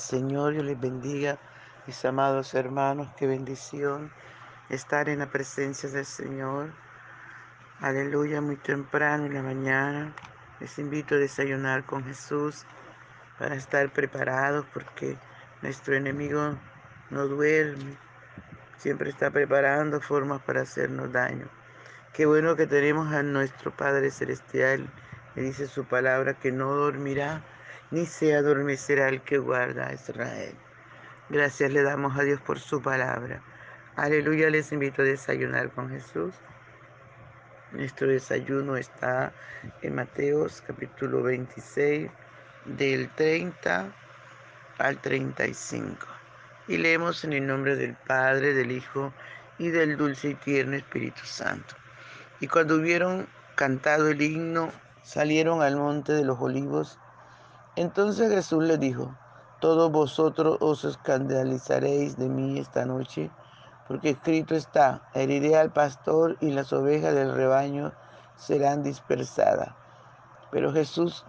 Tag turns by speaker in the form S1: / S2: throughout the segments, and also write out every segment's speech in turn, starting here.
S1: Señor, yo les bendiga, mis amados hermanos, qué bendición estar en la presencia del Señor. Aleluya, muy temprano en la mañana. Les invito a desayunar con Jesús para estar preparados porque nuestro enemigo no duerme, siempre está preparando formas para hacernos daño. Qué bueno que tenemos a nuestro Padre Celestial, que dice su palabra que no dormirá ni se adormecerá el que guarda a Israel. Gracias le damos a Dios por su palabra. Aleluya, les invito a desayunar con Jesús. Nuestro desayuno está en Mateos capítulo 26, del 30 al 35. Y leemos en el nombre del Padre, del Hijo y del dulce y tierno Espíritu Santo. Y cuando hubieron cantado el himno, salieron al monte de los olivos entonces Jesús le dijo, todos vosotros os escandalizaréis de mí esta noche, porque escrito está, heriré al pastor y las ovejas del rebaño serán dispersadas. Pero Jesús,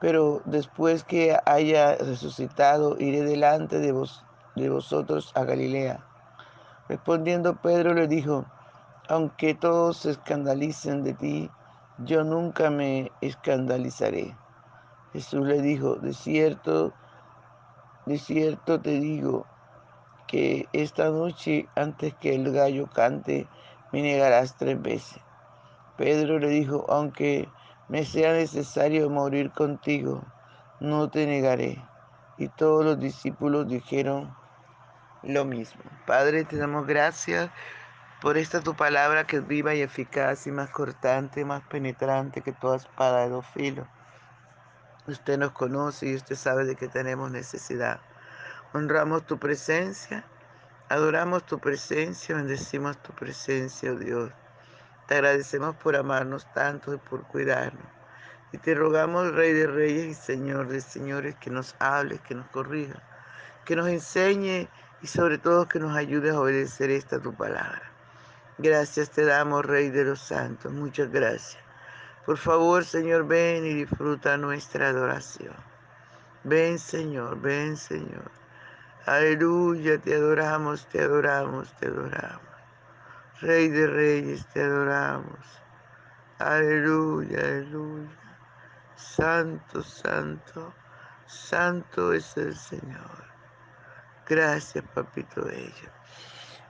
S1: pero después que haya resucitado, iré delante de, vos, de vosotros a Galilea. Respondiendo Pedro le dijo, aunque todos se escandalicen de ti, yo nunca me escandalizaré. Jesús le dijo, de cierto, de cierto te digo que esta noche antes que el gallo cante me negarás tres veces. Pedro le dijo, aunque me sea necesario morir contigo, no te negaré. Y todos los discípulos dijeron lo mismo. Padre, te damos gracias por esta tu palabra que es viva y eficaz y más cortante, más penetrante que toda espada de dos filos Usted nos conoce y usted sabe de que tenemos necesidad. Honramos tu presencia, adoramos tu presencia, bendecimos tu presencia, oh Dios. Te agradecemos por amarnos tanto y por cuidarnos. Y te rogamos, Rey de Reyes y Señor de Señores, que nos hables, que nos corrija, que nos enseñe y sobre todo que nos ayude a obedecer esta tu palabra. Gracias te damos, Rey de los Santos. Muchas gracias. Por favor, Señor, ven y disfruta nuestra adoración. Ven, Señor, ven, Señor. Aleluya, te adoramos, te adoramos, te adoramos. Rey de reyes, te adoramos. Aleluya, aleluya. Santo, santo, santo es el Señor. Gracias, papito bello.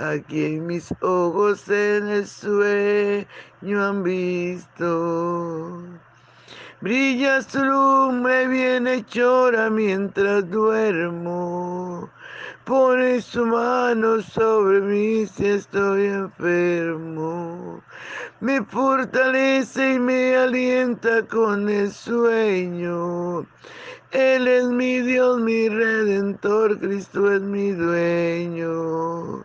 S1: Aquí en mis ojos en el sueño han visto. Brilla su lumbre bien hechora mientras duermo. Pone su mano sobre mí si estoy enfermo. Me fortalece y me alienta con el sueño. Él es mi Dios, mi redentor, Cristo es mi dueño.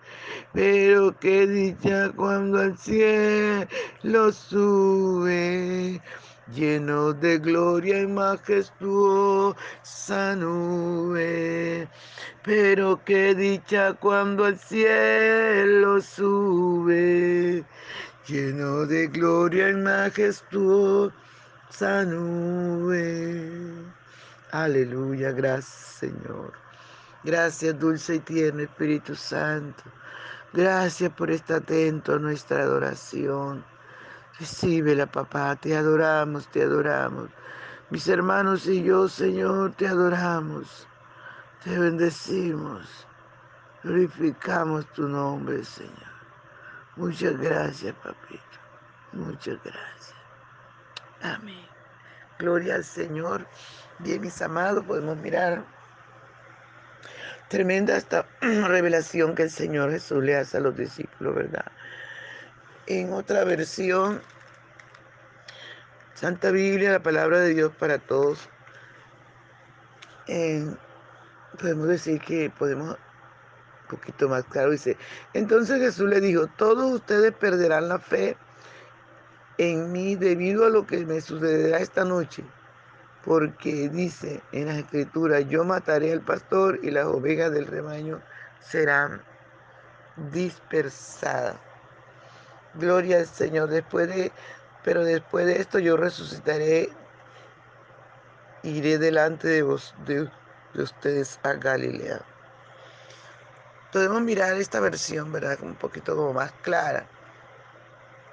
S1: Pero qué dicha cuando al cielo sube lleno de gloria y majestuosa nube. Pero qué dicha cuando al cielo sube, lleno de gloria y majestuosa nube. Aleluya, gracias Señor. Gracias, dulce y tierno Espíritu Santo. Gracias por estar atento a nuestra adoración. Recíbela, papá, te adoramos, te adoramos. Mis hermanos y yo, Señor, te adoramos, te bendecimos, glorificamos tu nombre, Señor. Muchas gracias, papito. Muchas gracias. Amén. Gloria al Señor. Bien, mis amados, podemos mirar tremenda esta revelación que el Señor Jesús le hace a los discípulos, ¿verdad? En otra versión, Santa Biblia, la palabra de Dios para todos, podemos decir que podemos un poquito más claro, dice, entonces Jesús le dijo, todos ustedes perderán la fe en mí debido a lo que me sucederá esta noche, porque dice en la escritura, yo mataré al pastor y las ovejas del rebaño serán dispersadas. Gloria al Señor. Después de, pero después de esto yo resucitaré, iré delante de, vos, de, ustedes a Galilea. Podemos mirar esta versión, ¿verdad? Un poquito como más clara.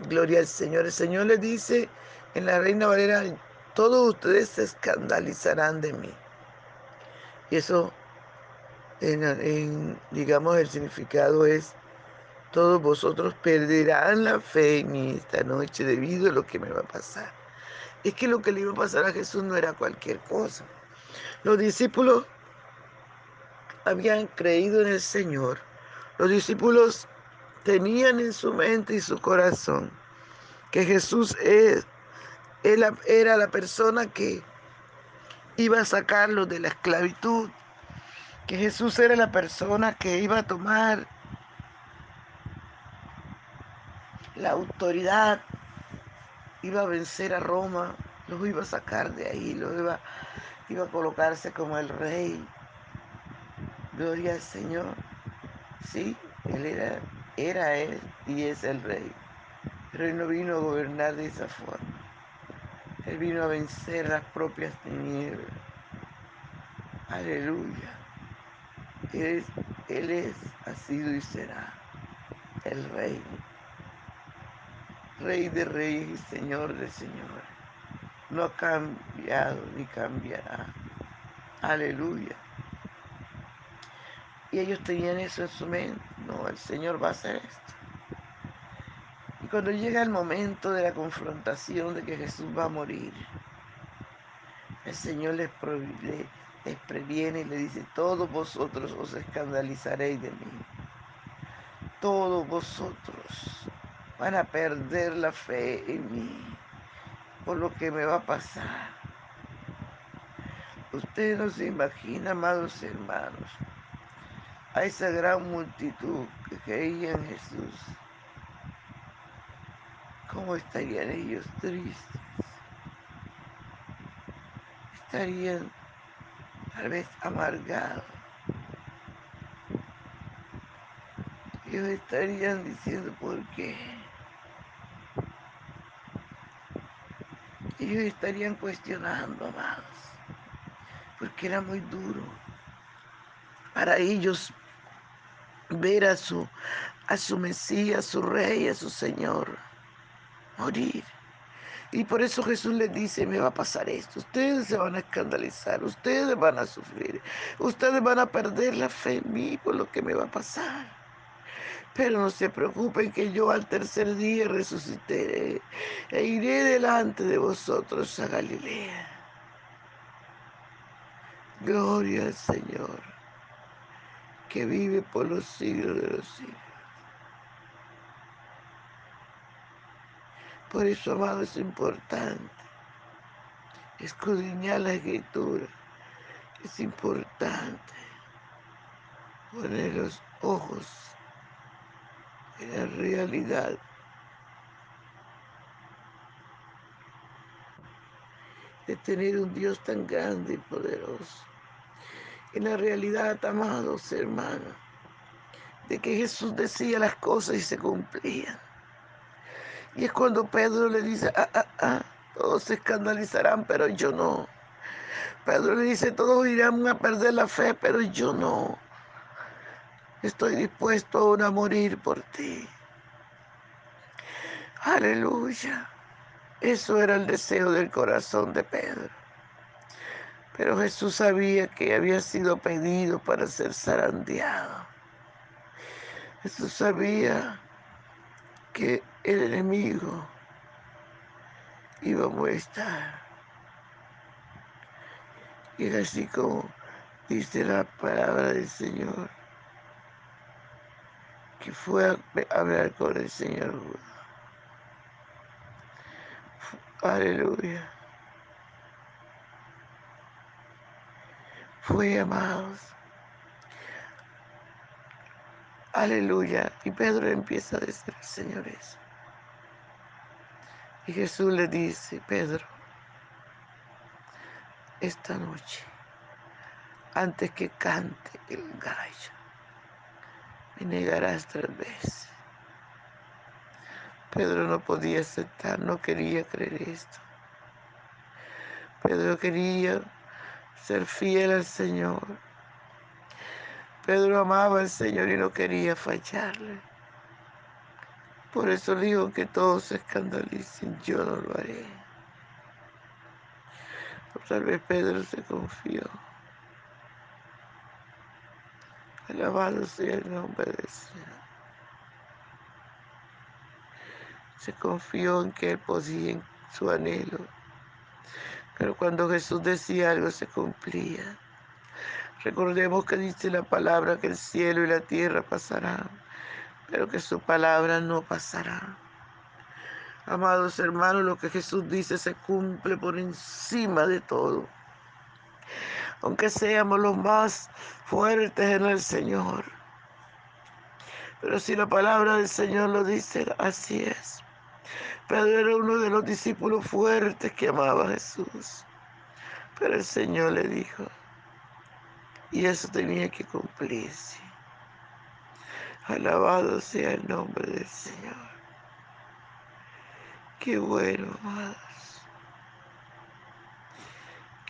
S1: Gloria al Señor. El Señor le dice en la Reina Valera, todos ustedes se escandalizarán de mí. Y eso, digamos, el significado es todos vosotros perderán la fe en mí esta noche debido a lo que me va a pasar. Es que lo que le iba a pasar a Jesús no era cualquier cosa. Los discípulos habían creído en el Señor. Los discípulos tenían en su mente y su corazón que Jesús es, era la persona que iba a sacarlos de la esclavitud, que Jesús era la persona que iba a tomar la autoridad iba a vencer a Roma, los iba a sacar de ahí, los iba, iba a colocarse como el rey. Gloria al Señor. Sí, él era, era él y es el rey. Pero él no vino a gobernar de esa forma. Él vino a vencer las propias tinieblas. Aleluya. Él es, él es, ha sido y será el rey Rey de reyes y Señor de señores. No ha cambiado ni cambiará. Aleluya. Y ellos tenían eso en su mente. No, el Señor va a hacer esto. Cuando llega el momento de la confrontación de que Jesús va a morir, el Señor les, les previene y le dice, todos vosotros os escandalizaréis de mí. Todos vosotros van a perder la fe en mí por lo que me va a pasar. Ustedes no se imaginan, amados hermanos, a esa gran multitud que creía en Jesús. ¿Cómo estarían ellos tristes? Estarían tal vez amargados. Ellos estarían diciendo, ¿por qué? ellos estarían cuestionando, amados, porque era muy duro para ellos ver a su, a su Mesías, a su Rey, a su Señor morir. Y por eso Jesús les dice, me va a pasar esto, ustedes se van a escandalizar, ustedes van a sufrir, ustedes van a perder la fe en mí por lo que me va a pasar. Pero no se preocupen que yo al tercer día resucitaré e iré delante de vosotros a Galilea. Gloria al Señor, que vive por los siglos de los siglos. Por eso, amado, es importante escudriñar la escritura. Es importante poner los ojos en la realidad. de tener un Dios tan grande y poderoso. En la realidad, amados hermanos, de que Jesús decía las cosas y se cumplían. Y es cuando Pedro le dice, ah, ah, ah, todos se escandalizarán, pero yo no. Pedro le dice, todos irán a perder la fe, pero yo no. Estoy dispuesto aún a morir por ti. Aleluya. Eso era el deseo del corazón de Pedro. Pero Jesús sabía que había sido pedido para ser zarandeado. Jesús sabía que el enemigo iba a molestar. Y es así como dice la palabra del Señor, que fue a hablar con el Señor. Aleluya. Fue amados. Aleluya. Y Pedro empieza a decir Señor eso. Y Jesús le dice, Pedro, esta noche, antes que cante el gallo, me negarás tres veces. Pedro no podía aceptar, no quería creer esto. Pedro quería ser fiel al Señor. Pedro amaba al Señor y no quería fallarle. Por eso digo que todos se escandalicen, yo no lo haré. Tal vez Pedro se confió. Alabado sea el nombre del Señor. Se confió en que él podía en su anhelo. Pero cuando Jesús decía algo se cumplía. Recordemos que dice la palabra que el cielo y la tierra pasarán, pero que su palabra no pasará. Amados hermanos, lo que Jesús dice se cumple por encima de todo. Aunque seamos los más fuertes en el Señor. Pero si la palabra del Señor lo dice, así es. Pedro era uno de los discípulos fuertes que amaba a Jesús. Pero el Señor le dijo, y eso tenía que cumplirse. Alabado sea el nombre del Señor. Qué bueno, amados.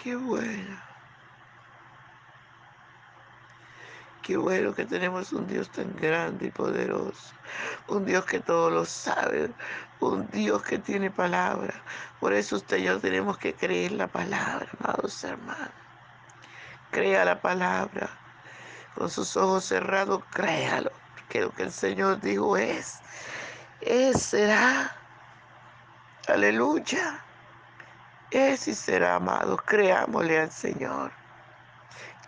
S1: Qué bueno. Qué bueno que tenemos un Dios tan grande y poderoso. Un Dios que todo lo sabe. Un Dios que tiene palabra. Por eso usted y yo tenemos que creer la palabra, amados hermanos. Crea la palabra. Con sus ojos cerrados, créalo. Que lo que el Señor dijo es. Es, será. Aleluya. Es y será, amados. Creámosle al Señor.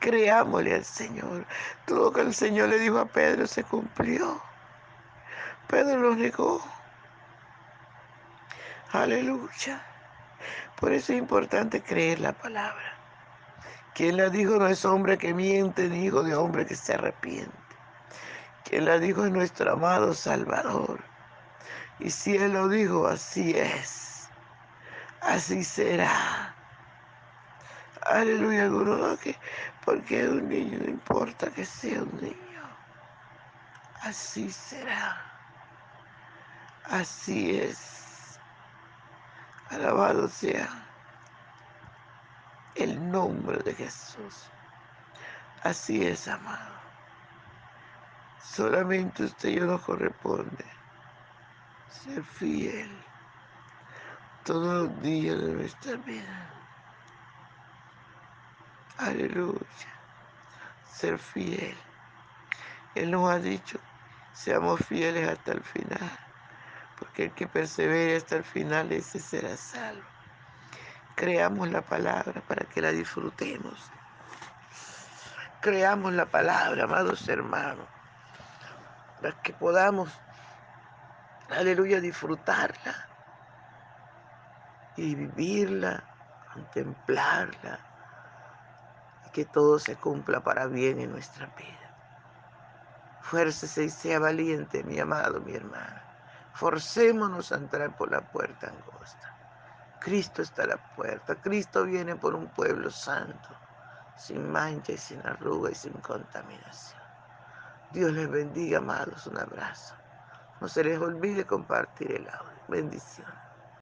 S1: Creámosle al Señor. Todo lo que el Señor le dijo a Pedro se cumplió. Pedro lo negó. Aleluya. Por eso es importante creer la palabra. Quien la dijo no es hombre que miente, ni hijo de hombre que se arrepiente. Quien la dijo es nuestro amado Salvador. Y si Él lo dijo, así es. Así será. Aleluya, que porque un niño, no importa que sea un niño. Así será. Así es. Alabado sea el nombre de Jesús. Así es, amado. Solamente usted y yo nos corresponde ser fiel todos los días de nuestra vida. Aleluya. Ser fiel. Él nos ha dicho, seamos fieles hasta el final, porque el que persevere hasta el final, ese será salvo. Creamos la palabra para que la disfrutemos. Creamos la palabra, amados hermanos, para que podamos, aleluya, disfrutarla y vivirla, contemplarla, y que todo se cumpla para bien en nuestra vida. Fuércese y sea valiente, mi amado, mi hermana. Forcémonos a entrar por la puerta angosta. Cristo está a la puerta. Cristo viene por un pueblo santo, sin mancha y sin arruga y sin contaminación. Dios les bendiga, amados. Un abrazo. No se les olvide compartir el audio. Bendiciones.